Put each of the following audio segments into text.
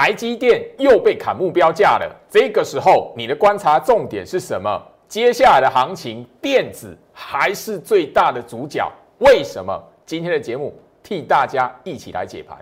台积电又被砍目标价了。这个时候，你的观察重点是什么？接下来的行情，电子还是最大的主角？为什么？今天的节目替大家一起来解盘。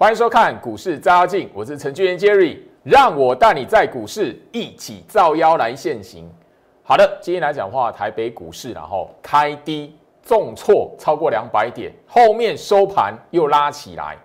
欢迎收看股市照妖镜，我是程序员 Jerry，让我带你在股市一起造妖来现行。好的，今天来讲话，台北股市然后开低重挫超过两百点，后面收盘又拉起来。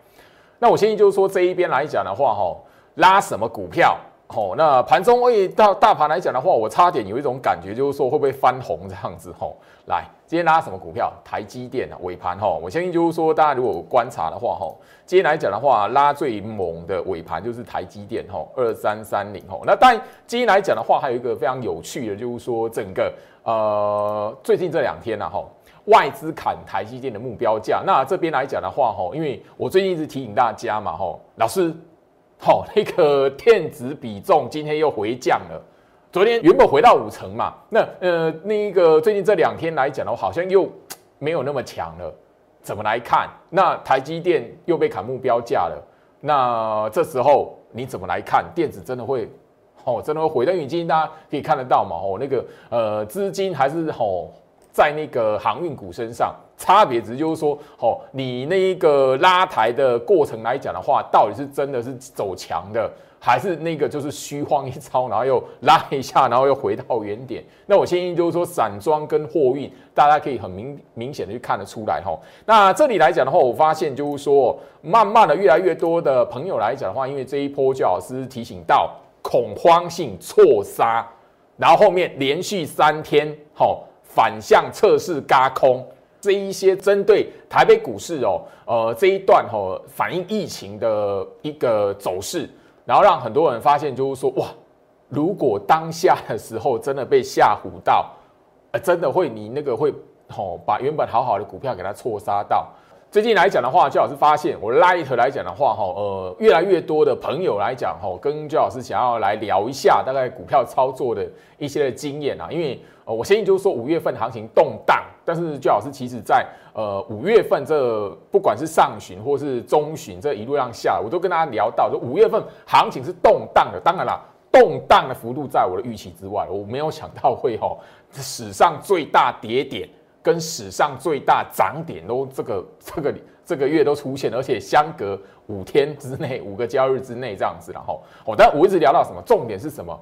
那我建议就是说这一边来讲的话，哈，拉什么股票？哦，那盘中位到大盘来讲的话，我差点有一种感觉，就是说会不会翻红这样子？吼，来，今天拉什么股票？台积电啊，尾盘哈，我相信就是说，大家如果观察的话，吼，今天来讲的话，拉最猛的尾盘就是台积电，吼，二三三零，吼。那但今天来讲的话，还有一个非常有趣的，就是说整个呃，最近这两天呢，吼，外资砍台积电的目标价。那这边来讲的话，吼，因为我最近一直提醒大家嘛，吼，老师。好，那个电子比重今天又回降了。昨天原本回到五成嘛，那呃，那个最近这两天来讲的话，好像又没有那么强了。怎么来看？那台积电又被砍目标价了。那这时候你怎么来看？电子真的会，哦，真的会回？因为今天大家可以看得到嘛，哦，那个呃，资金还是哦。在那个航运股身上，差别值就是说，哦，你那一个拉抬的过程来讲的话，到底是真的是走强的，还是那个就是虚晃一招，然后又拉一下，然后又回到原点？那我建议就是说，散装跟货运，大家可以很明明显的去看得出来，哈。那这里来讲的话，我发现就是说，慢慢的越来越多的朋友来讲的话，因为这一波焦老师提醒到恐慌性错杀，然后后面连续三天，好。反向测试嘎空这一些针对台北股市哦，呃这一段哦反映疫情的一个走势，然后让很多人发现就是说哇，如果当下的时候真的被吓唬到，呃真的会你那个会哦把原本好好的股票给它错杀到。最近来讲的话，焦老师发现我 Light 来讲的话，哈，呃，越来越多的朋友来讲，哈，跟焦老师想要来聊一下大概股票操作的一些的经验啊。因为呃，我相信就是说五月份行情动荡，但是焦老师其实在呃五月份这不管是上旬或是中旬这一路上下，我都跟大家聊到，说五月份行情是动荡的。当然啦，动荡的幅度在我的预期之外，我没有想到会哈史上最大跌点。跟史上最大涨点都这个这个这个月都出现，而且相隔五天之内，五个交易日之内这样子，然后哦，但我一直聊到什么？重点是什么？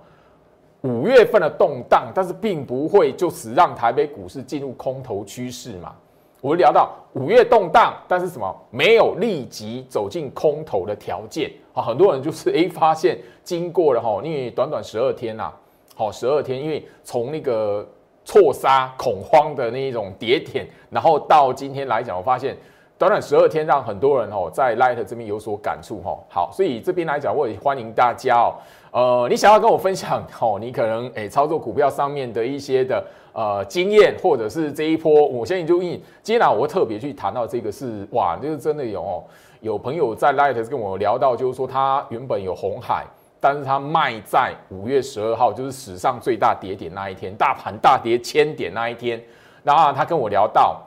五月份的动荡，但是并不会就此让台北股市进入空头趋势嘛？我聊到五月动荡，但是什么？没有立即走进空头的条件啊！很多人就是诶发现经过了哈，因为短短十二天呐，好十二天，因为从那个。错杀恐慌的那一种跌点，然后到今天来讲，我发现短短十二天，让很多人哦在 Light 这边有所感触哈。好，所以这边来讲，我也欢迎大家哦。呃，你想要跟我分享哦，你可能诶操作股票上面的一些的呃经验，或者是这一波，我相信就因今天我会特别去谈到这个是哇，就是真的有哦，有朋友在 Light 跟我聊到，就是说他原本有红海。但是他卖在五月十二号，就是史上最大跌点那一天，大盘大跌千点那一天。然后他跟我聊到，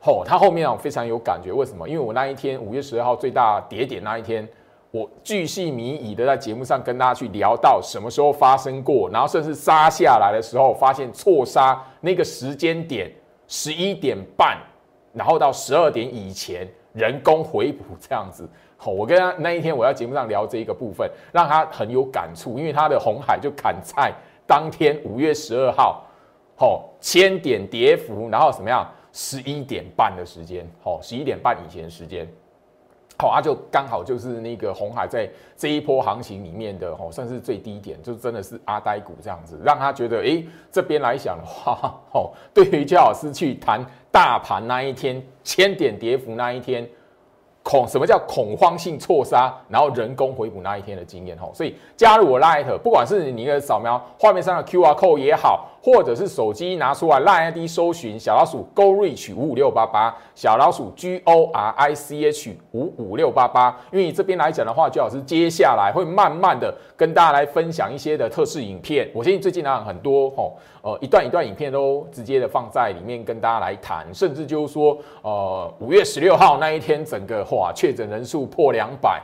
吼，他后面啊非常有感觉，为什么？因为我那一天五月十二号最大跌点那一天，我巨细靡遗的在节目上跟大家去聊到什么时候发生过，然后甚至杀下来的时候，发现错杀那个时间点十一点半，然后到十二点以前人工回补这样子。哦，我跟他那一天我在节目上聊这一个部分，让他很有感触，因为他的红海就砍菜当天五月十二号，哦千点跌幅，然后怎么样十一点半的时间，好十一点半以前时间，好啊就刚好就是那个红海在这一波行情里面的哦算是最低点，就真的是阿呆股这样子，让他觉得哎这边来讲的话，哦对于焦老师去谈大盘那一天千点跌幅那一天。恐什么叫恐慌性错杀，然后人工回补那一天的经验吼，所以加入我 Light，不管是你的扫描画面上的 QR code 也好，或者是手机拿出来，line ID 搜寻小老鼠 Go Reach 五五六八八，小老鼠 G O R I C H 五五六八八。因为这边来讲的话，最好是接下来会慢慢的跟大家来分享一些的特试影片。我相信最近呢很多吼，呃一段一段影片都直接的放在里面跟大家来谈，甚至就是说，呃五月十六号那一天，整个哇确诊人数破两百，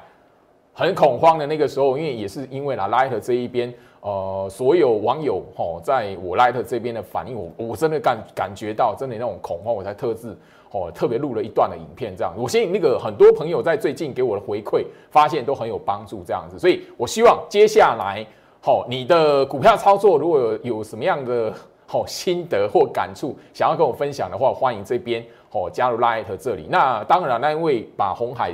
很恐慌的那个时候，因为也是因为啦 Light 这一边。呃，所有网友吼，在我 Light 这边的反应，我我真的感感觉到真的那种恐慌，我才特制哦，特别录了一段的影片，这样。我相信那个很多朋友在最近给我的回馈，发现都很有帮助，这样子。所以我希望接下来，好，你的股票操作如果有有什么样的好心得或感触，想要跟我分享的话，欢迎这边哦加入 Light 这里。那当然，那因为把红海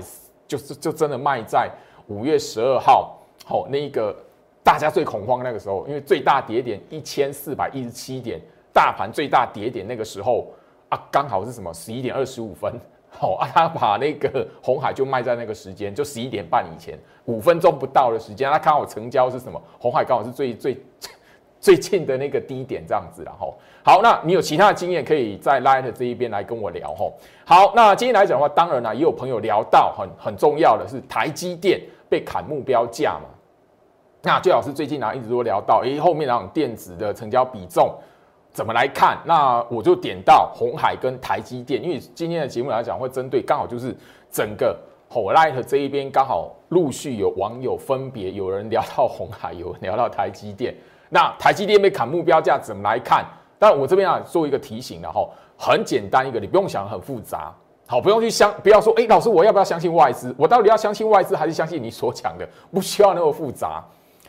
就是就真的卖在五月十二号，好那个。大家最恐慌那个时候，因为最大跌点一千四百一十七点，大盘最大跌点那个时候啊，刚好是什么十一点二十五分，好啊，他把那个红海就卖在那个时间，就十一点半以前五分钟不到的时间，他刚好成交是什么？红海刚好是最最 最近的那个低点这样子，然后好，那你有其他的经验，可以在 Light 这一边来跟我聊吼。好，那今天来讲的话，当然呢，也有朋友聊到很很重要的是台积电被砍目标价嘛。那最好是最近呢，一直都聊到，诶，后面那种电子的成交比重怎么来看？那我就点到红海跟台积电，因为今天的节目来讲，会针对刚好就是整个 Light 这一边，刚好陆续有网友分别有人聊到红海，有人聊到台积电。那台积电被砍目标价怎么来看？但我这边啊做一个提醒，然后很简单一个，你不用想很复杂，好，不用去相，不要说，诶，老师我要不要相信外资？我到底要相信外资还是相信你所讲的？不需要那么复杂。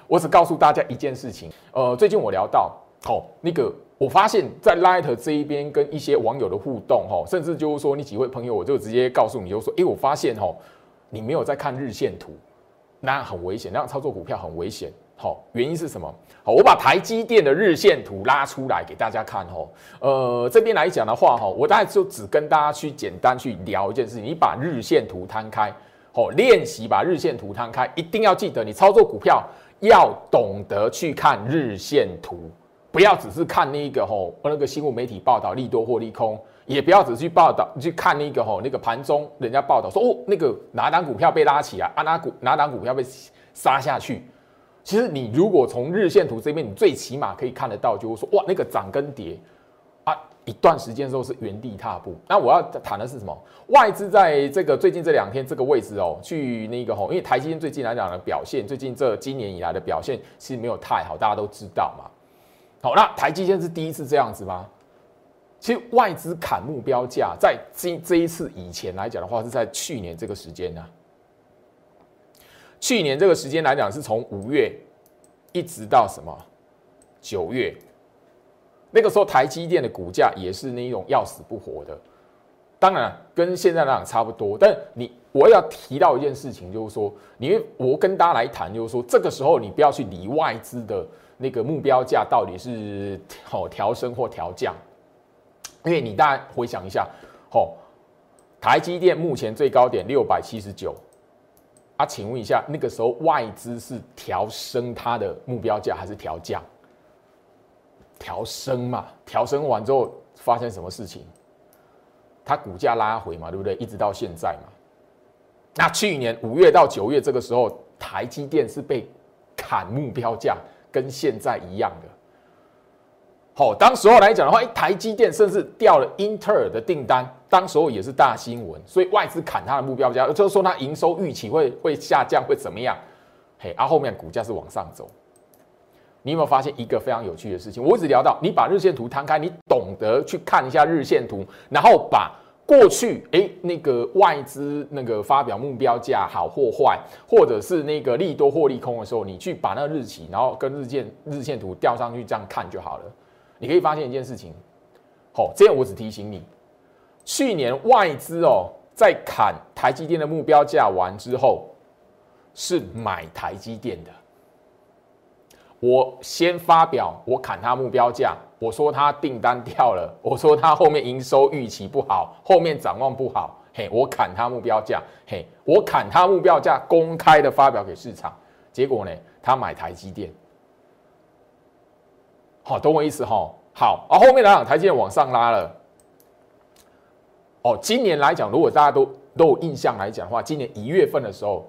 我只告诉大家一件事情，呃，最近我聊到，哦，那个我发现，在 Light 这一边跟一些网友的互动，哈，甚至就是说你几位朋友，我就直接告诉你，就说，哎，我发现，哈，你没有在看日线图，那很危险，那样操作股票很危险，好，原因是什么？好，我把台积电的日线图拉出来给大家看，哈，呃，这边来讲的话，哈，我大概就只跟大家去简单去聊一件事情，你把日线图摊开，好，练习把日线图摊开，一定要记得，你操作股票。要懂得去看日线图，不要只是看那个吼那个新闻媒体报道利多或利空，也不要只去报道去看那个吼那个盘中人家报道说哦那个哪档股票被拉起来啊哪股哪档股票被杀下去。其实你如果从日线图这边，你最起码可以看得到，就是说哇那个涨跟跌。一段时间之后是原地踏步。那我要谈的是什么？外资在这个最近这两天这个位置哦，去那个吼，因为台积电最近来讲的表现，最近这今年以来的表现其实没有太好，大家都知道嘛。好，那台积电是第一次这样子吗？其实外资砍目标价，在这这一次以前来讲的话，是在去年这个时间呢。去年这个时间来讲，是从五月一直到什么九月。那个时候台积电的股价也是那种要死不活的，当然跟现在来讲差不多。但你我要提到一件事情，就是说，你我跟大家来谈，就是说，这个时候你不要去理外资的那个目标价到底是好调升或调降，因为你大家回想一下，好，台积电目前最高点六百七十九，啊，请问一下，那个时候外资是调升它的目标价还是调降？调升嘛，调升完之后发生什么事情？它股价拉回嘛，对不对？一直到现在嘛。那去年五月到九月这个时候，台积电是被砍目标价，跟现在一样的。好，当时候来讲的话，一，台积电甚至掉了英特尔的订单，当时候也是大新闻，所以外资砍它的目标价，就是说它营收预期会会下降，会怎么样？嘿，而后面股价是往上走。你有没有发现一个非常有趣的事情？我一直聊到，你把日线图摊开，你懂得去看一下日线图，然后把过去哎那个外资那个发表目标价好或坏，或者是那个利多或利空的时候，你去把那个日期，然后跟日线日线图调上去，这样看就好了。你可以发现一件事情，好，这样我只提醒你，去年外资哦在砍台积电的目标价完之后，是买台积电的。我先发表，我砍他目标价，我说他订单掉了，我说他后面营收预期不好，后面展望不好，嘿，我砍他目标价，嘿，我砍他目标价，公开的发表给市场，结果呢，他买台积电，好，懂我意思哈？好，而后面来讲，台积电往上拉了。哦，今年来讲，如果大家都都有印象来讲的话，今年一月份的时候，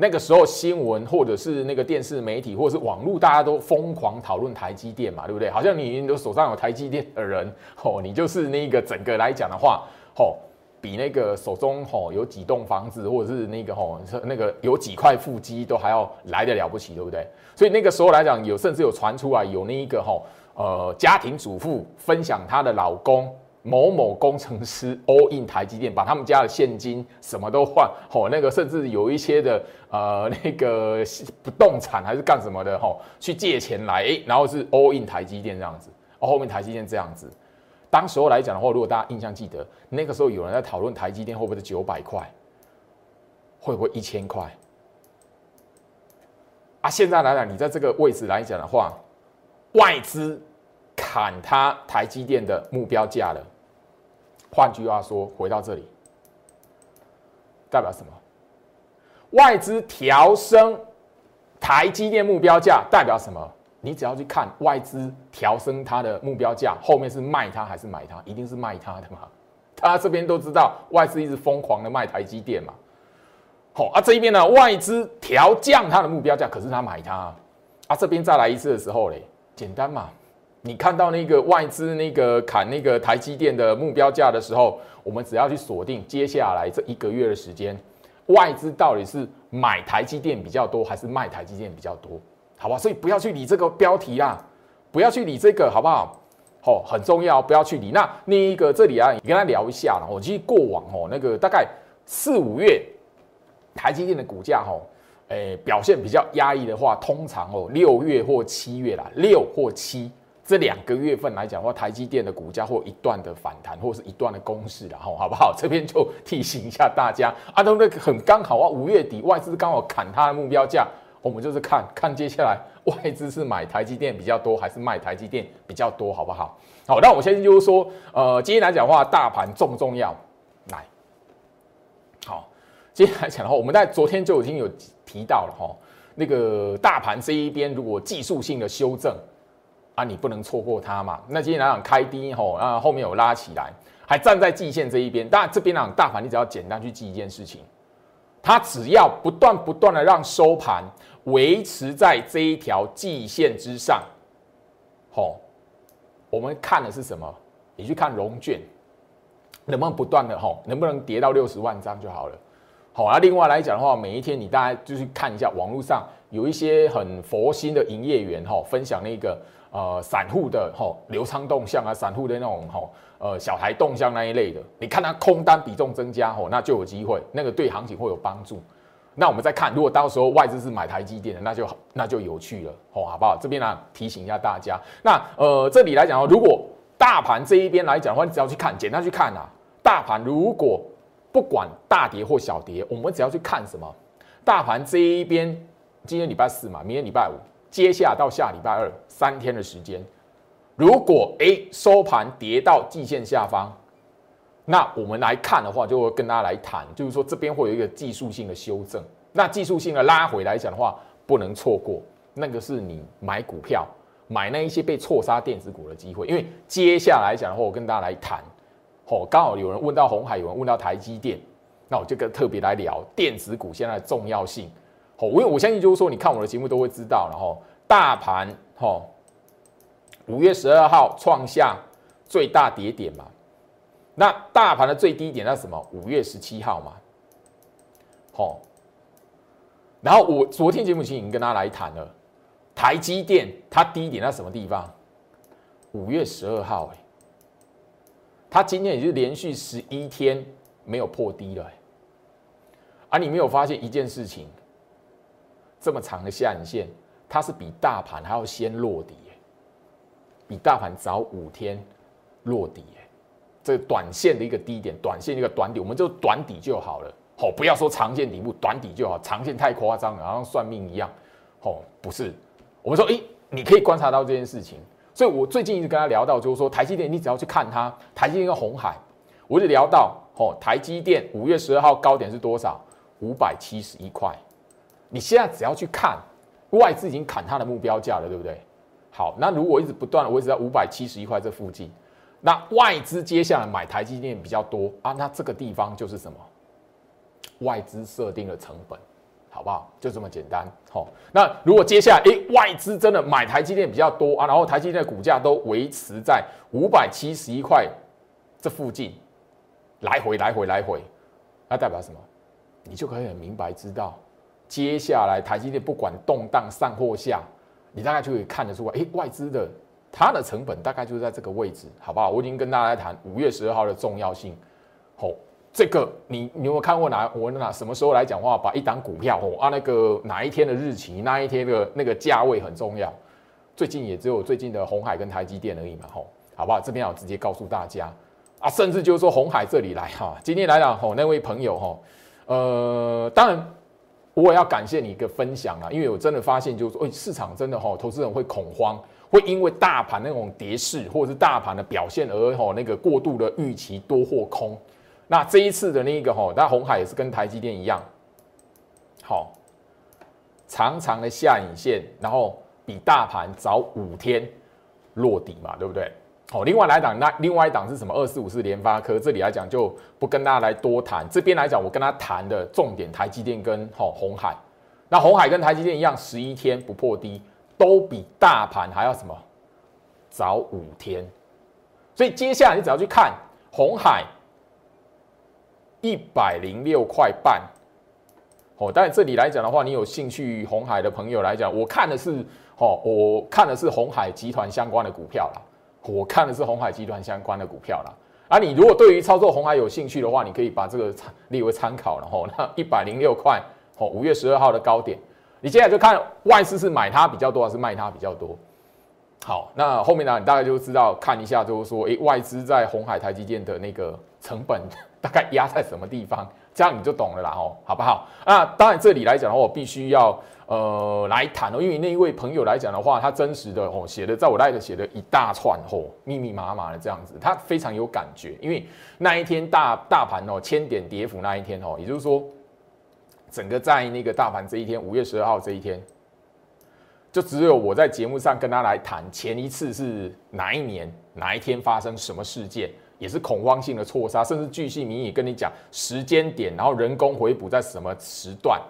那个时候新闻或者是那个电视媒体或者是网络，大家都疯狂讨论台积电嘛，对不对？好像你都手上有台积电的人，哦，你就是那个整个来讲的话，哦，比那个手中吼有几栋房子或者是那个吼那个有几块腹肌都还要来的了不起，对不对？所以那个时候来讲，有甚至有传出来有那一个吼呃家庭主妇分享她的老公。某某工程师 all in 台积电，把他们家的现金什么都换，吼，那个甚至有一些的呃 那个不动产还是干什么的，吼，去借钱来，然后是 all in 台积电这样子，哦，后面台积电这样子，当时候来讲的话，如果大家印象记得，那个时候有人在讨论台积电会不会是九百块，会不会一千块？啊，现在来讲，你在这个位置来讲的话，外资。砍它台积电的目标价了。换句话说，回到这里，代表什么？外资调升台积电目标价，代表什么？你只要去看外资调升它的目标价，后面是卖它还是买它？一定是卖它的嘛。大家这边都知道，外资一直疯狂的卖台积电嘛。好啊，这一边呢，外资调降它的目标价，可是他买它啊。这边再来一次的时候嘞，简单嘛。你看到那个外资那个砍那个台积电的目标价的时候，我们只要去锁定接下来这一个月的时间，外资到底是买台积电比较多，还是卖台积电比较多？好吧，所以不要去理这个标题啦，不要去理这个，好不好？哦，很重要，不要去理。那那一个这里啊，你跟他聊一下了。我其实过往哦，那个大概四五月台积电的股价哦，诶表现比较压抑的话，通常哦六月或七月啦，六或七。这两个月份来讲的话，台积电的股价或一段的反弹，或者是一段的攻势，然后好不好？这边就提醒一下大家，啊，都那个很刚好啊，五月底外资刚好砍它的目标价，我们就是看看接下来外资是买台积电比较多，还是卖台积电比较多，好不好？好，那我先就是说，呃，今天来讲的话，大盘重不重要？来，好，今天来讲的话，我们在昨天就已经有提到了哈，那个大盘这一边如果技术性的修正。啊，你不能错过它嘛。那今天来讲开低吼，啊后面有拉起来，还站在季线这一边。当然这边呢大盘，你只要简单去记一件事情，它只要不断不断的让收盘维持在这一条季线之上，吼，我们看的是什么？你去看融券能不能不断的吼，能不能跌到六十万张就好了。好啊，另外来讲的话，每一天你大家就去看一下网络上有一些很佛心的营业员哈，分享那个。呃，散户的吼流仓动向啊，散户的那种吼呃小台动向那一类的，你看它空单比重增加吼，那就有机会，那个对行情会有帮助。那我们再看，如果到时候外资是买台积电的，那就那就有趣了吼，好不好？这边呢提醒一下大家。那呃这里来讲哦，如果大盘这一边来讲的话，你只要去看，简单去看啊，大盘如果不管大跌或小跌，我们只要去看什么？大盘这一边，今天礼拜四嘛，明天礼拜五。接下到下礼拜二三天的时间，如果诶收盘跌到季线下方，那我们来看的话，就会跟大家来谈，就是说这边会有一个技术性的修正。那技术性的拉回来讲的话，不能错过，那个是你买股票买那一些被错杀电子股的机会。因为接下来讲的话，我跟大家来谈，哦，刚好有人问到红海，有人问到台积电，那我就跟特别来聊电子股现在的重要性。哦，因为我相信就是说，你看我的节目都会知道，然后大盘哈，五月十二号创下最大跌点嘛，那大盘的最低点在什么？五月十七号嘛，好，然后我昨天节目已经跟他来谈了，台积电它低点在什么地方？五月十二号，哎，它今天也是连续十一天没有破低了，哎，啊，你没有发现一件事情？这么长的下影线，它是比大盘还要先落底，比大盘早五天落底，这短线的一个低点，短线一个短底，我们就短底就好了，哦，不要说长线底部，短底就好，长线太夸张了，好像算命一样，哦，不是，我们说，哎，你可以观察到这件事情，所以我最近一直跟他聊到，就是说台积电，你只要去看它，台积电跟红海，我就聊到，哦，台积电五月十二号高点是多少？五百七十一块。你现在只要去看，外资已经砍它的目标价了，对不对？好，那如果一直不断的维持在五百七十一块这附近，那外资接下来买台积电比较多啊，那这个地方就是什么？外资设定的成本，好不好？就这么简单。好，那如果接下来，诶，外资真的买台积电比较多啊，然后台积电的股价都维持在五百七十一块这附近，来回来回来回，那代表什么？你就可以很明白知道，接下来台积电不管动荡上或下，你大概就可以看得出来，诶，外资的它的成本大概就是在这个位置，好不好？我已经跟大家谈五月十二号的重要性，好。这个你你有没有看过哪我哪什么时候来讲话？把一档股票哦啊那个哪一天的日期，那一天的那个价位很重要。最近也只有最近的红海跟台积电而已嘛吼，好不好？这边我直接告诉大家啊，甚至就是说红海这里来哈，今天来讲吼那位朋友哈，呃，当然我也要感谢你一个分享啊，因为我真的发现就是说，哎，市场真的哈，投资人会恐慌，会因为大盘那种跌势或者是大盘的表现而吼那个过度的预期多或空。那这一次的那个吼，那红海也是跟台积电一样，好长长的下影线，然后比大盘早五天落底嘛，对不对？好，另外来讲，那另外一档是什么？二四五四联发科，这里来讲就不跟大家来多谈。这边来讲，我跟他谈的重点，台积电跟吼红海。那红海跟台积电一样，十一天不破低，都比大盘还要什么早五天。所以接下来你只要去看红海。一百零六块半，哦，但这里来讲的话，你有兴趣红海的朋友来讲，我看的是哦，我看的是红海集团相关的股票啦，我看的是红海集团相关的股票啦。啊，你如果对于操作红海有兴趣的话，你可以把这个参列为参考然后。那一百零六块，哦，五月十二号的高点，你接下来就看外资是买它比较多还是卖它比较多。好，那后面呢，你大概就知道看一下，就是说，诶，外资在红海、台积电的那个成本。大概压在什么地方，这样你就懂了啦哦，好不好？那当然这里来讲的话，我必须要呃来谈哦，因为那一位朋友来讲的话，他真实的哦写的，在我那里写的一大串哦，密密麻麻的这样子，他非常有感觉，因为那一天大大盘哦千点跌幅那一天哦，也就是说，整个在那个大盘这一天，五月十二号这一天，就只有我在节目上跟他来谈前一次是哪一年哪一天发生什么事件。也是恐慌性的错杀，甚至巨细靡遗跟你讲时间点，然后人工回补在什么时段，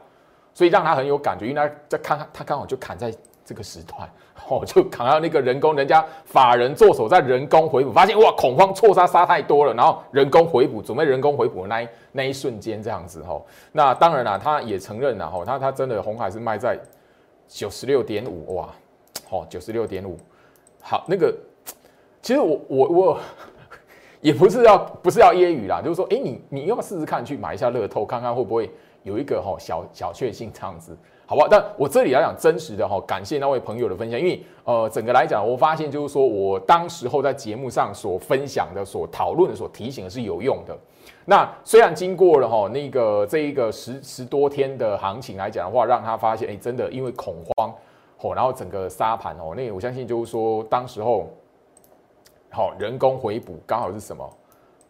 所以让他很有感觉，因为他在看他刚好就砍在这个时段，哦，就砍到那个人工，人家法人做手在人工回补，发现哇恐慌错杀杀太多了，然后人工回补准备人工回补那一那一瞬间这样子吼，那当然了，他也承认了吼，他他真的红海是卖在九十六点五哇，哦九十六点五，好那个其实我我我。也不是要不是要揶揄啦，就是说，哎，你你要试试看去买一下乐透，看看会不会有一个哈小小确幸这样子，好不好？但我这里来讲真实的哈，感谢那位朋友的分享，因为呃，整个来讲，我发现就是说我当时候在节目上所分享的、所讨论的、所提醒的是有用的。那虽然经过了哈那个这一个十十多天的行情来讲的话，让他发现，哎，真的因为恐慌哦，然后整个沙盘哦，那我相信就是说当时候。好，人工回补刚好是什么？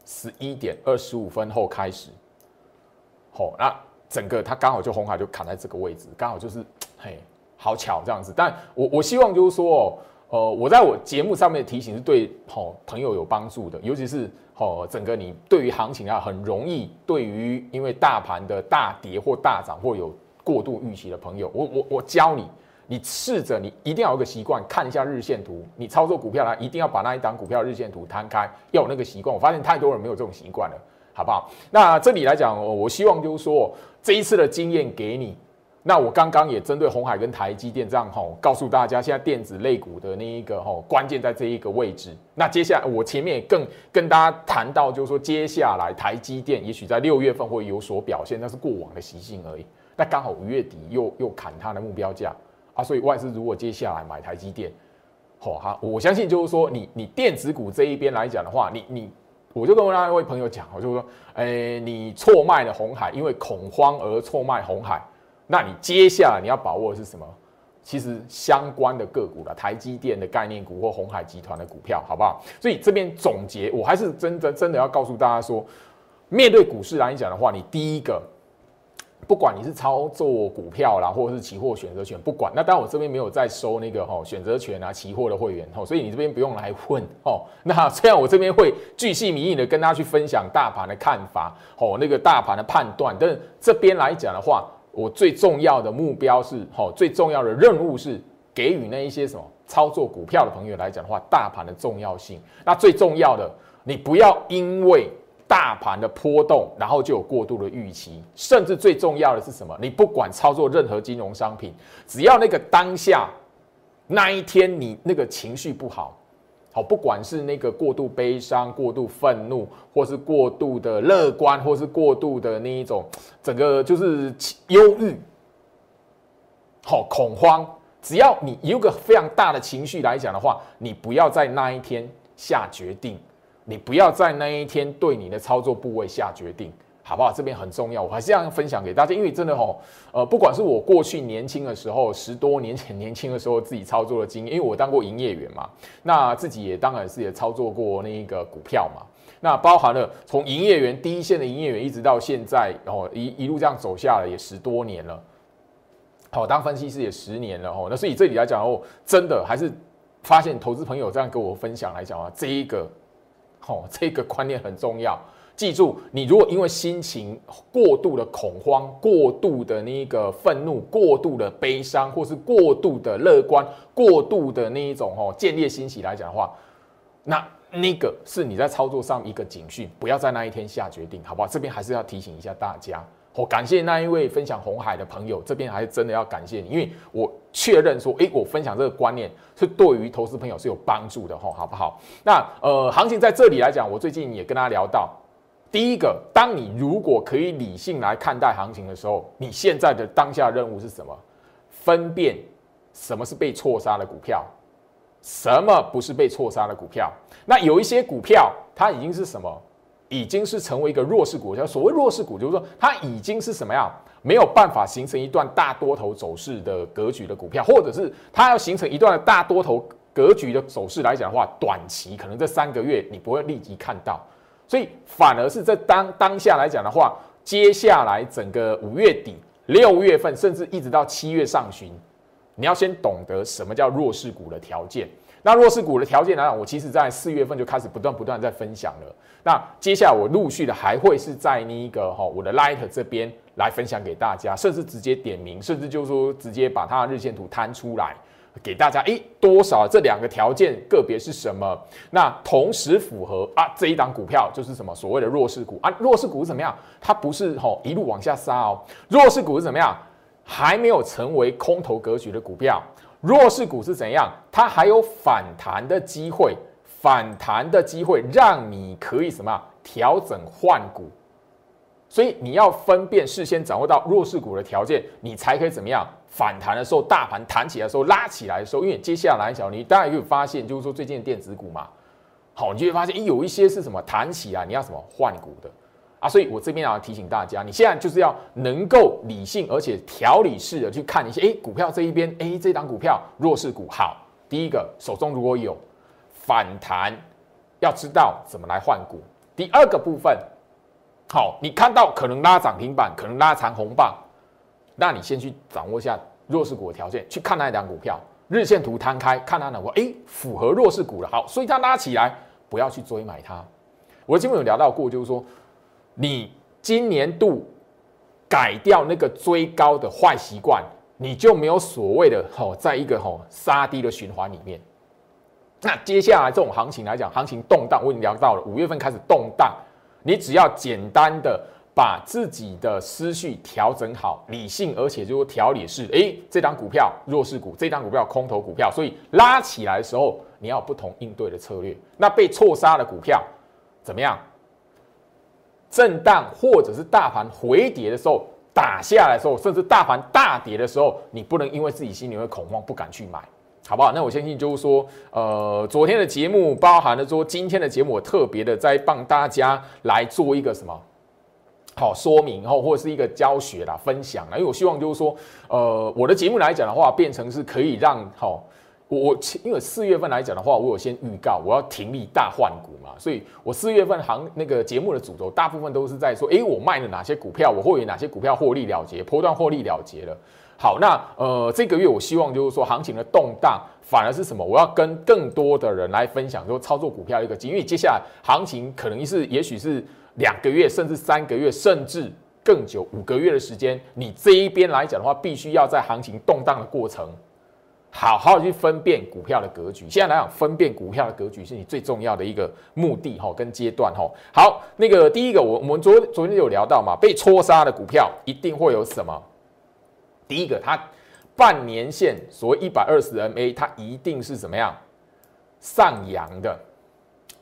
十一点二十五分后开始。好，那整个它刚好就红海就砍在这个位置，刚好就是嘿，好巧这样子。但我我希望就是说，呃，我在我节目上面的提醒是对好朋友有帮助的，尤其是好整个你对于行情啊很容易对于因为大盘的大跌或大涨或有过度预期的朋友，我我我教你。你试着，你一定要有个习惯，看一下日线图。你操作股票呢，一定要把那一档股票日线图摊开，要有那个习惯。我发现太多人没有这种习惯了，好不好？那这里来讲，我希望就是说，这一次的经验给你。那我刚刚也针对红海跟台积电这样吼，告诉大家现在电子类股的那一个吼关键在这一个位置。那接下来我前面也更跟大家谈到，就是说接下来台积电也许在六月份会有所表现，那是过往的习性而已。那刚好五月底又又砍它的目标价。啊，所以外资如果接下来买台积电，好哈，我相信就是说，你你电子股这一边来讲的话，你你，我就跟那一位朋友讲，我就说，哎，你错卖了红海，因为恐慌而错卖红海，那你接下来你要把握的是什么？其实相关的个股了，台积电的概念股或红海集团的股票，好不好？所以这边总结，我还是真真真的要告诉大家说，面对股市来讲的话，你第一个。不管你是操作股票啦，或者是期货选择权，不管。那当然我这边没有在收那个哈选择权啊、期货的会员哦，所以你这边不用来问哦。那虽然我这边会巨细靡遗的跟大家去分享大盘的看法哦，那个大盘的判断，但这边来讲的话，我最重要的目标是哦，最重要的任务是给予那一些什么操作股票的朋友来讲的话，大盘的重要性。那最重要的，你不要因为。大盘的波动，然后就有过度的预期，甚至最重要的是什么？你不管操作任何金融商品，只要那个当下那一天你那个情绪不好，好，不管是那个过度悲伤、过度愤怒，或是过度的乐观，或是过度的那一种整个就是忧郁，好恐慌，只要你有个非常大的情绪来讲的话，你不要在那一天下决定。你不要在那一天对你的操作部位下决定，好不好？这边很重要，我还是要分享给大家，因为真的吼，呃，不管是我过去年轻的时候，十多年前年轻的时候自己操作的经验，因为我当过营业员嘛，那自己也当然是也操作过那一个股票嘛，那包含了从营业员第一线的营业员一直到现在，然后一一路这样走下来也十多年了，好，当分析师也十年了哦，那所以这里来讲哦，真的还是发现投资朋友这样跟我分享来讲啊，这一个。哦，这个观念很重要。记住，你如果因为心情过度的恐慌、过度的那个愤怒、过度的悲伤，或是过度的乐观、过度的那一种哦建立欣喜来讲的话，那那个是你在操作上一个警讯，不要在那一天下决定，好不好？这边还是要提醒一下大家。我感谢那一位分享红海的朋友，这边还是真的要感谢你，因为我确认说，哎，我分享这个观念是对于投资朋友是有帮助的，吼，好不好？那呃，行情在这里来讲，我最近也跟大家聊到，第一个，当你如果可以理性来看待行情的时候，你现在的当下任务是什么？分辨什么是被错杀的股票，什么不是被错杀的股票？那有一些股票，它已经是什么？已经是成为一个弱势股，叫所谓弱势股，就是说它已经是什么样没有办法形成一段大多头走势的格局的股票，或者是它要形成一段大多头格局的走势来讲的话，短期可能这三个月你不会立即看到，所以反而是在当当下来讲的话，接下来整个五月底、六月份，甚至一直到七月上旬，你要先懂得什么叫弱势股的条件。那弱势股的条件来讲，我其实在四月份就开始不断不断在分享了。那接下来我陆续的还会是在那一个哈我的 Light 这边来分享给大家，甚至直接点名，甚至就是说直接把它的日线图摊出来给大家。诶，多少这两个条件个别是什么？那同时符合啊这一档股票就是什么所谓的弱势股啊？弱势股是怎么样？它不是吼一路往下杀哦。弱势股是怎么样？还没有成为空头格局的股票。弱势股是怎样？它还有反弹的机会，反弹的机会让你可以什么调整换股，所以你要分辨事先掌握到弱势股的条件，你才可以怎么样反弹的时候，大盘弹起来的时候，拉起来的时候，因为接下来小你大家有发现，就是说最近的电子股嘛，好，你就会发现，有一些是什么弹起来，你要什么换股的。啊，所以我这边要提醒大家，你现在就是要能够理性而且条理式的去看一些，哎，股票这一边，哎，这档股票弱势股好。第一个，手中如果有反弹，要知道怎么来换股。第二个部分，好，你看到可能拉涨停板，可能拉长红棒，那你先去掌握一下弱势股的条件，去看那一档股票，日线图摊开，看它能够，哎，符合弱势股了，好，所以它拉起来，不要去追买它。我今天有聊到过，就是说。你今年度改掉那个追高的坏习惯，你就没有所谓的吼，在一个吼杀低的循环里面。那接下来这种行情来讲，行情动荡，我已经聊到了五月份开始动荡，你只要简单的把自己的思绪调整好，理性而且就是调理是，哎，这张股票弱势股，这张股票空头股票，所以拉起来的时候，你要不同应对的策略。那被错杀的股票怎么样？震荡或者是大盘回跌的时候，打下来的时候，甚至大盘大跌的时候，你不能因为自己心里会恐慌不敢去买，好不好？那我相信就是说，呃，昨天的节目包含了说，今天的节目我特别的在帮大家来做一个什么好说明，后或者是一个教学啦、分享啦，因为我希望就是说，呃，我的节目来讲的话，变成是可以让好我我因为四月份来讲的话，我有先预告我要停利大换股嘛，所以我四月份行那个节目的主轴大部分都是在说，诶，我卖了哪些股票，我会有哪些股票获利了结，波段获利了结了。好，那呃这个月我希望就是说行情的动荡反而是什么？我要跟更多的人来分享说操作股票一个经，因为接下来行情可能是也许是两个月，甚至三个月，甚至更久五个月的时间，你这一边来讲的话，必须要在行情动荡的过程。好好去分辨股票的格局。现在来讲，分辨股票的格局是你最重要的一个目的哈，跟阶段哈。好，那个第一个，我我们昨昨天有聊到嘛，被戳杀的股票一定会有什么？第一个，它半年线所谓一百二十 MA，它一定是怎么样上扬的，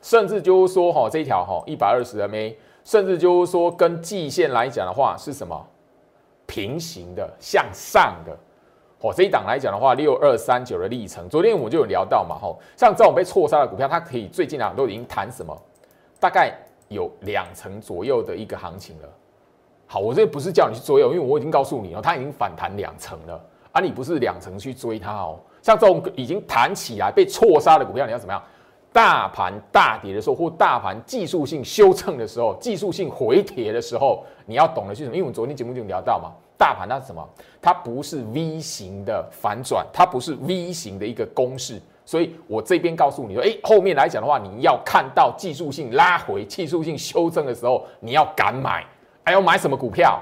甚至就是说哈，这一条哈一百二十 MA，甚至就是说跟季线来讲的话是什么平行的向上的。哦，这一档来讲的话，六二三九的历程，昨天我就有聊到嘛，吼，像这种被错杀的股票，它可以最近啊都已经谈什么，大概有两成左右的一个行情了。好，我这不是叫你去追哦，因为我已经告诉你哦，它已经反弹两成了，啊，你不是两成去追它哦。像这种已经弹起来被错杀的股票，你要怎么样？大盘大跌的时候，或大盘技术性修正的时候，技术性回帖的时候，你要懂得去什么？因为我们昨天节目就聊到嘛。大盘它是什么？它不是 V 型的反转，它不是 V 型的一个公式，所以我这边告诉你说，哎，后面来讲的话，你要看到技术性拉回、技术性修正的时候，你要敢买。还要买什么股票？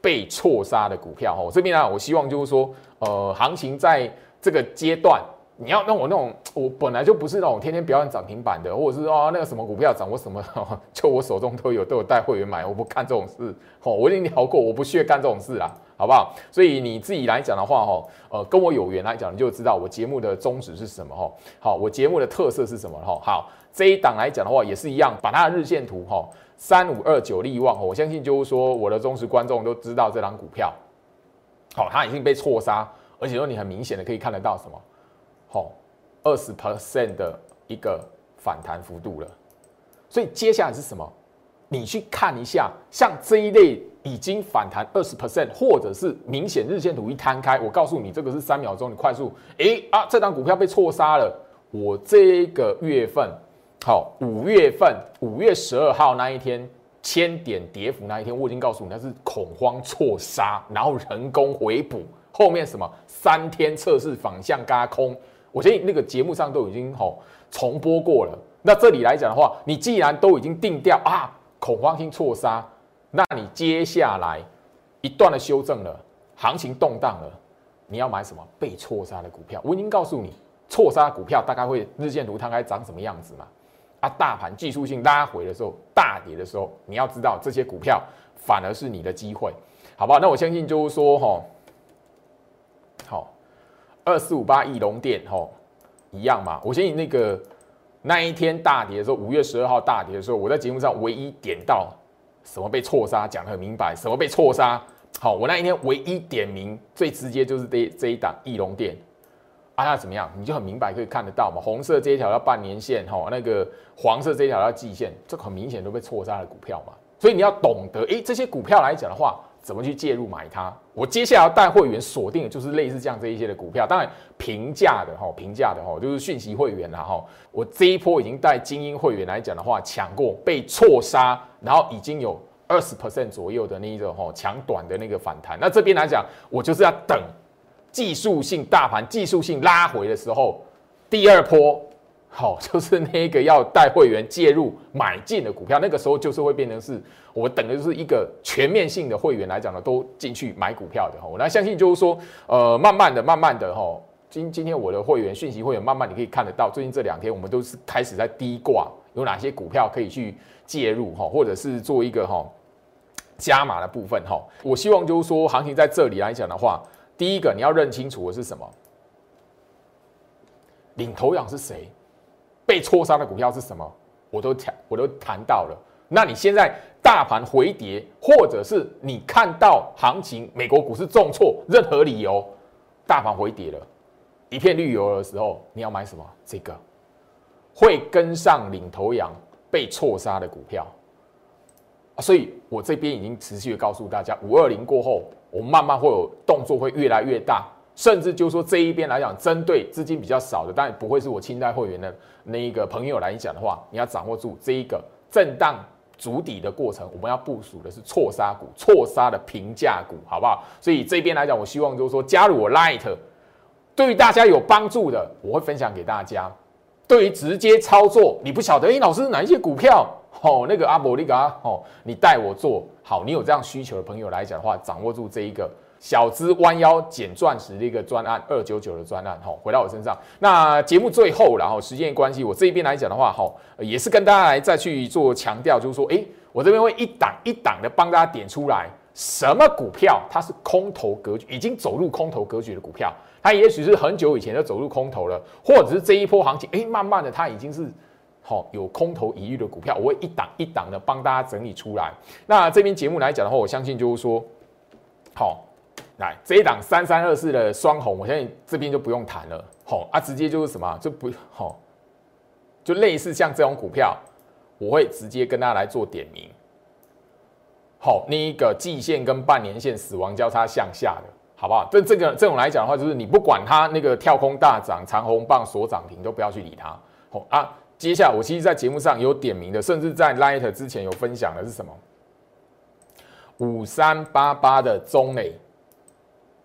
被错杀的股票。哦，这边呢，我希望就是说，呃，行情在这个阶段。你要让我那种，我本来就不是那种天天表演涨停板的，或者是说那个什么股票涨我什么，就我手中都有，都有带会员买，我不干这种事。哦，我已经聊过，我不屑干这种事啦，好不好？所以你自己来讲的话，哈，呃，跟我有缘来讲，你就知道我节目的宗旨是什么，哈。好，我节目的特色是什么，哈。好，这一档来讲的话，也是一样，把它的日线图，哈，三五二九利旺，我相信就是说我的忠实观众都知道这档股票，好，它已经被错杀，而且说你很明显的可以看得到什么。好，二十 percent 的一个反弹幅度了，所以接下来是什么？你去看一下，像这一类已经反弹二十 percent，或者是明显日线图一摊开，我告诉你，这个是三秒钟，你快速，诶啊，这张股票被错杀了。我这个月份，好，五月份五月十二号那一天，千点跌幅那一天，我已经告诉你，那是恐慌错杀，然后人工回补，后面什么三天测试反向嘎空。我相信那个节目上都已经吼重播过了。那这里来讲的话，你既然都已经定掉啊，恐慌性错杀，那你接下来一段的修正了，行情动荡了，你要买什么被错杀的股票？我已经告诉你，错杀股票大概会日线图它该长什么样子嘛？啊，大盘技术性拉回的时候，大跌的时候，你要知道这些股票反而是你的机会，好不好？那我相信就是说哈，好。二四五八翼龙电吼一样嘛？我相信那个那一天大跌的时候，五月十二号大跌的时候，我在节目上唯一点到什么被错杀，讲得很明白，什么被错杀。好，我那一天唯一点名最直接就是这这一档翼龙电啊，那怎么样？你就很明白可以看得到嘛。红色这一条要半年线哈，那个黄色这一条要季线，这很明显都被错杀的股票嘛。所以你要懂得，诶，这些股票来讲的话。怎么去介入买它？我接下来要带会员锁定的就是类似这样这一些的股票，当然平价的哈，平价的哈，就是讯息会员啦哈。我这一波已经带精英会员来讲的话，抢过被错杀，然后已经有二十 percent 左右的那一种哈抢短的那个反弹。那这边来讲，我就是要等技术性大盘技术性拉回的时候，第二波。好，就是那个要带会员介入买进的股票，那个时候就是会变成是我等的就是一个全面性的会员来讲呢，都进去买股票的哈。我来相信就是说，呃，慢慢的、慢慢的哈，今今天我的会员讯息会员慢慢你可以看得到，最近这两天我们都是开始在低挂，有哪些股票可以去介入哈，或者是做一个哈加码的部分哈。我希望就是说，行情在这里来讲的话，第一个你要认清楚的是什么，领头羊是谁。被错杀的股票是什么？我都谈，我都谈到了。那你现在大盘回跌，或者是你看到行情，美国股市重挫，任何理由，大盘回跌了，一片绿油的时候，你要买什么？这个会跟上领头羊被错杀的股票所以我这边已经持续的告诉大家，五二零过后，我慢慢会有动作，会越来越大。甚至就是说这一边来讲，针对资金比较少的，但不会是我清代会员的那一个朋友来讲的话，你要掌握住这一个震荡筑底的过程，我们要部署的是错杀股、错杀的平价股，好不好？所以这边来讲，我希望就是说加入我 Light，对于大家有帮助的，我会分享给大家。对于直接操作，你不晓得，哎，老师哪一些股票？哦，那个阿伯那个啊，哦，你带我做好，你有这样需求的朋友来讲的话，掌握住这一个小资弯腰捡钻石的一个专案，二九九的专案，哈，回到我身上。那节目最后，然后时间关系，我这一边来讲的话，哈，也是跟大家来再去做强调，就是说，哎，我这边会一档一档的帮大家点出来，什么股票它是空头格局，已经走入空头格局的股票，它也许是很久以前就走入空头了，或者是这一波行情，哎，慢慢的它已经是。好，有空头疑虑的股票，我会一档一档的帮大家整理出来。那这边节目来讲的话，我相信就是说，好，来这一档三三二四的双红，我相信这边就不用谈了。好啊，直接就是什么，就不好，就类似像这种股票，我会直接跟大家来做点名。好，那一个季线跟半年线死亡交叉向下的，好不好？这这个这种来讲的话，就是你不管它那个跳空大涨、长红棒锁涨停，都不要去理它。好啊。接下来，我其实，在节目上有点名的，甚至在 Light 之前有分享的是什么？五三八八的中磊，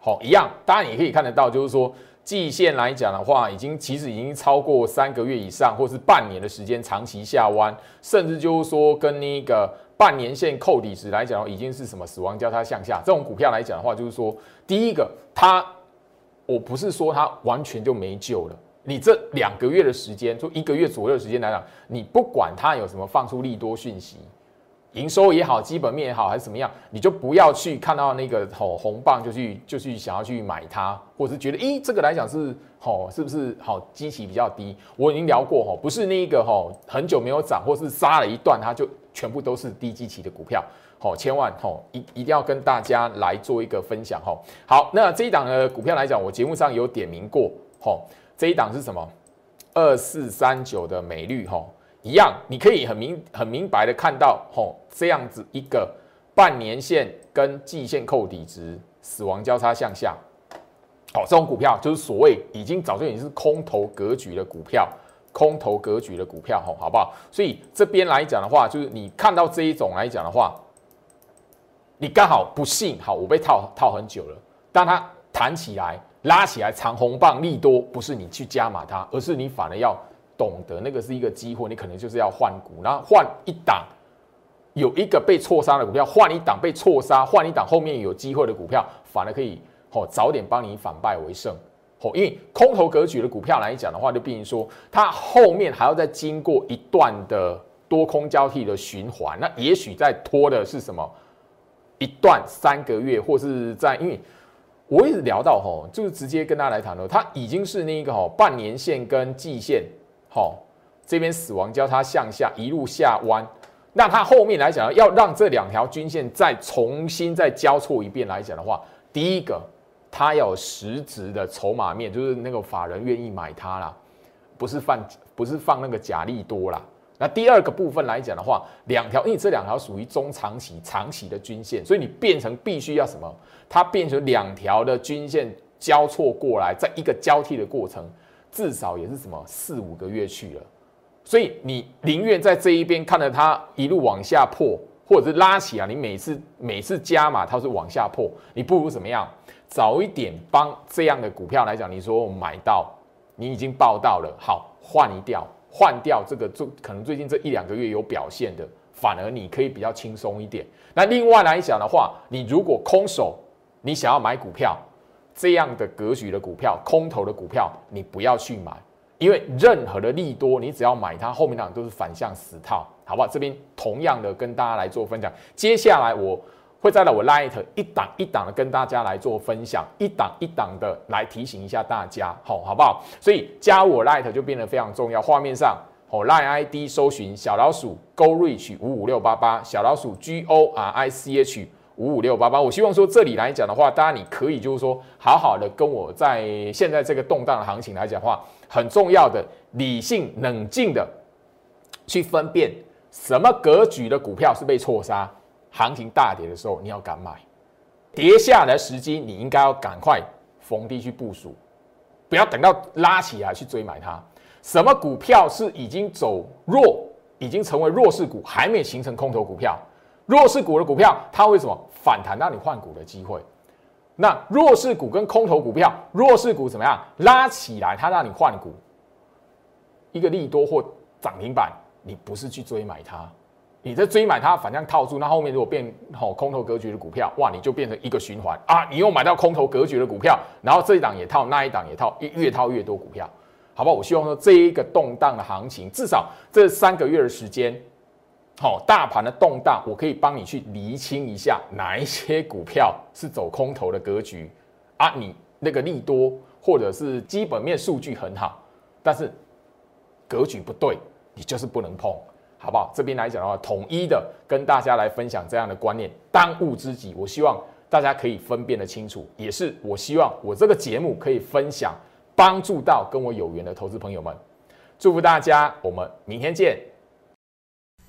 好，一样，当然也可以看得到，就是说，季线来讲的话，已经其实已经超过三个月以上，或是半年的时间长期下弯，甚至就是说，跟那个半年线扣底时来讲，已经是什么死亡交叉向下。这种股票来讲的话，就是说，第一个，它，我不是说它完全就没救了。你这两个月的时间，就一个月左右的时间来讲，你不管它有什么放出利多讯息，营收也好，基本面也好，还是怎么样，你就不要去看到那个吼红棒就去就去想要去买它，或者是觉得，咦，这个来讲是吼是不是好基期比较低？我已经聊过吼，不是那一个吼很久没有涨，或是杀了一段，它就全部都是低基期的股票，吼，千万吼一一定要跟大家来做一个分享吼。好，那这一档的股票来讲，我节目上有点名过吼。这一档是什么？二四三九的美绿吼，一样，你可以很明很明白的看到吼，这样子一个半年线跟季线扣底值死亡交叉向下，好，这种股票就是所谓已经早就已经是空头格局的股票，空头格局的股票吼，好不好？所以这边来讲的话，就是你看到这一种来讲的话，你刚好不幸好我被套套很久了，当它弹起来。拉起来长红棒利多，不是你去加码它，而是你反而要懂得那个是一个机会，你可能就是要换股，然后换一档有一个被错杀的股票，换一档被错杀，换一档后面有机会的股票，反而可以哦早点帮你反败为胜哦。因为空头格局的股票来讲的话，就变成说它后面还要再经过一段的多空交替的循环，那也许在拖的是什么一段三个月，或是在因为。我一直聊到吼，就是直接跟大家来谈了，它已经是那个吼半年线跟季线，好这边死亡交叉向下一路下弯，那它后面来讲要让这两条均线再重新再交错一遍来讲的话，第一个它要有实质的筹码面，就是那个法人愿意买它啦，不是放不是放那个假利多啦。那第二个部分来讲的话，两条，因为这两条属于中长期、长期的均线，所以你变成必须要什么？它变成两条的均线交错过来，在一个交替的过程，至少也是什么四五个月去了。所以你宁愿在这一边看着它一路往下破，或者是拉起来，你每次每次加码它是往下破，你不如怎么样？早一点帮这样的股票来讲，你说我买到，你已经报到了，好换一掉。换掉这个，最可能最近这一两个月有表现的，反而你可以比较轻松一点。那另外来讲的话，你如果空手，你想要买股票这样的格局的股票，空头的股票，你不要去买，因为任何的利多，你只要买它，后面两都是反向死套，好不好？这边同样的跟大家来做分享。接下来我。会在了我 Light 一档一档的跟大家来做分享，一档一档的来提醒一下大家，好好不好？所以加我 Light 就变得非常重要。画面上，哦，Light ID 搜寻小老鼠 Go Reach 五五六八八，小老鼠 G O R I C H 五五六八八。我希望说这里来讲的话，大家你可以就是说好好的跟我在现在这个动荡的行情来讲的话，很重要的理性冷静的去分辨什么格局的股票是被错杀。行情大跌的时候，你要敢买；跌下来时机，你应该要赶快逢低去部署，不要等到拉起来去追买它。什么股票是已经走弱，已经成为弱势股，还没形成空头股票？弱势股的股票，它为什么反弹让你换股的机会？那弱势股跟空头股票，弱势股怎么样拉起来，它让你换股，一个利多或涨停板，你不是去追买它，你在追买它，反向套住，那后面如果变好空头格局的股票，哇，你就变成一个循环啊！你又买到空头格局的股票，然后这一档也套，那一档也套，越套越多股票，好不好？我希望说这一个动荡的行情，至少这三个月的时间。好，大盘的动荡，我可以帮你去厘清一下哪一些股票是走空头的格局啊？你那个利多或者是基本面数据很好，但是格局不对，你就是不能碰，好不好？这边来讲的话，统一的跟大家来分享这样的观念，当务之急，我希望大家可以分辨的清楚，也是我希望我这个节目可以分享帮助到跟我有缘的投资朋友们，祝福大家，我们明天见。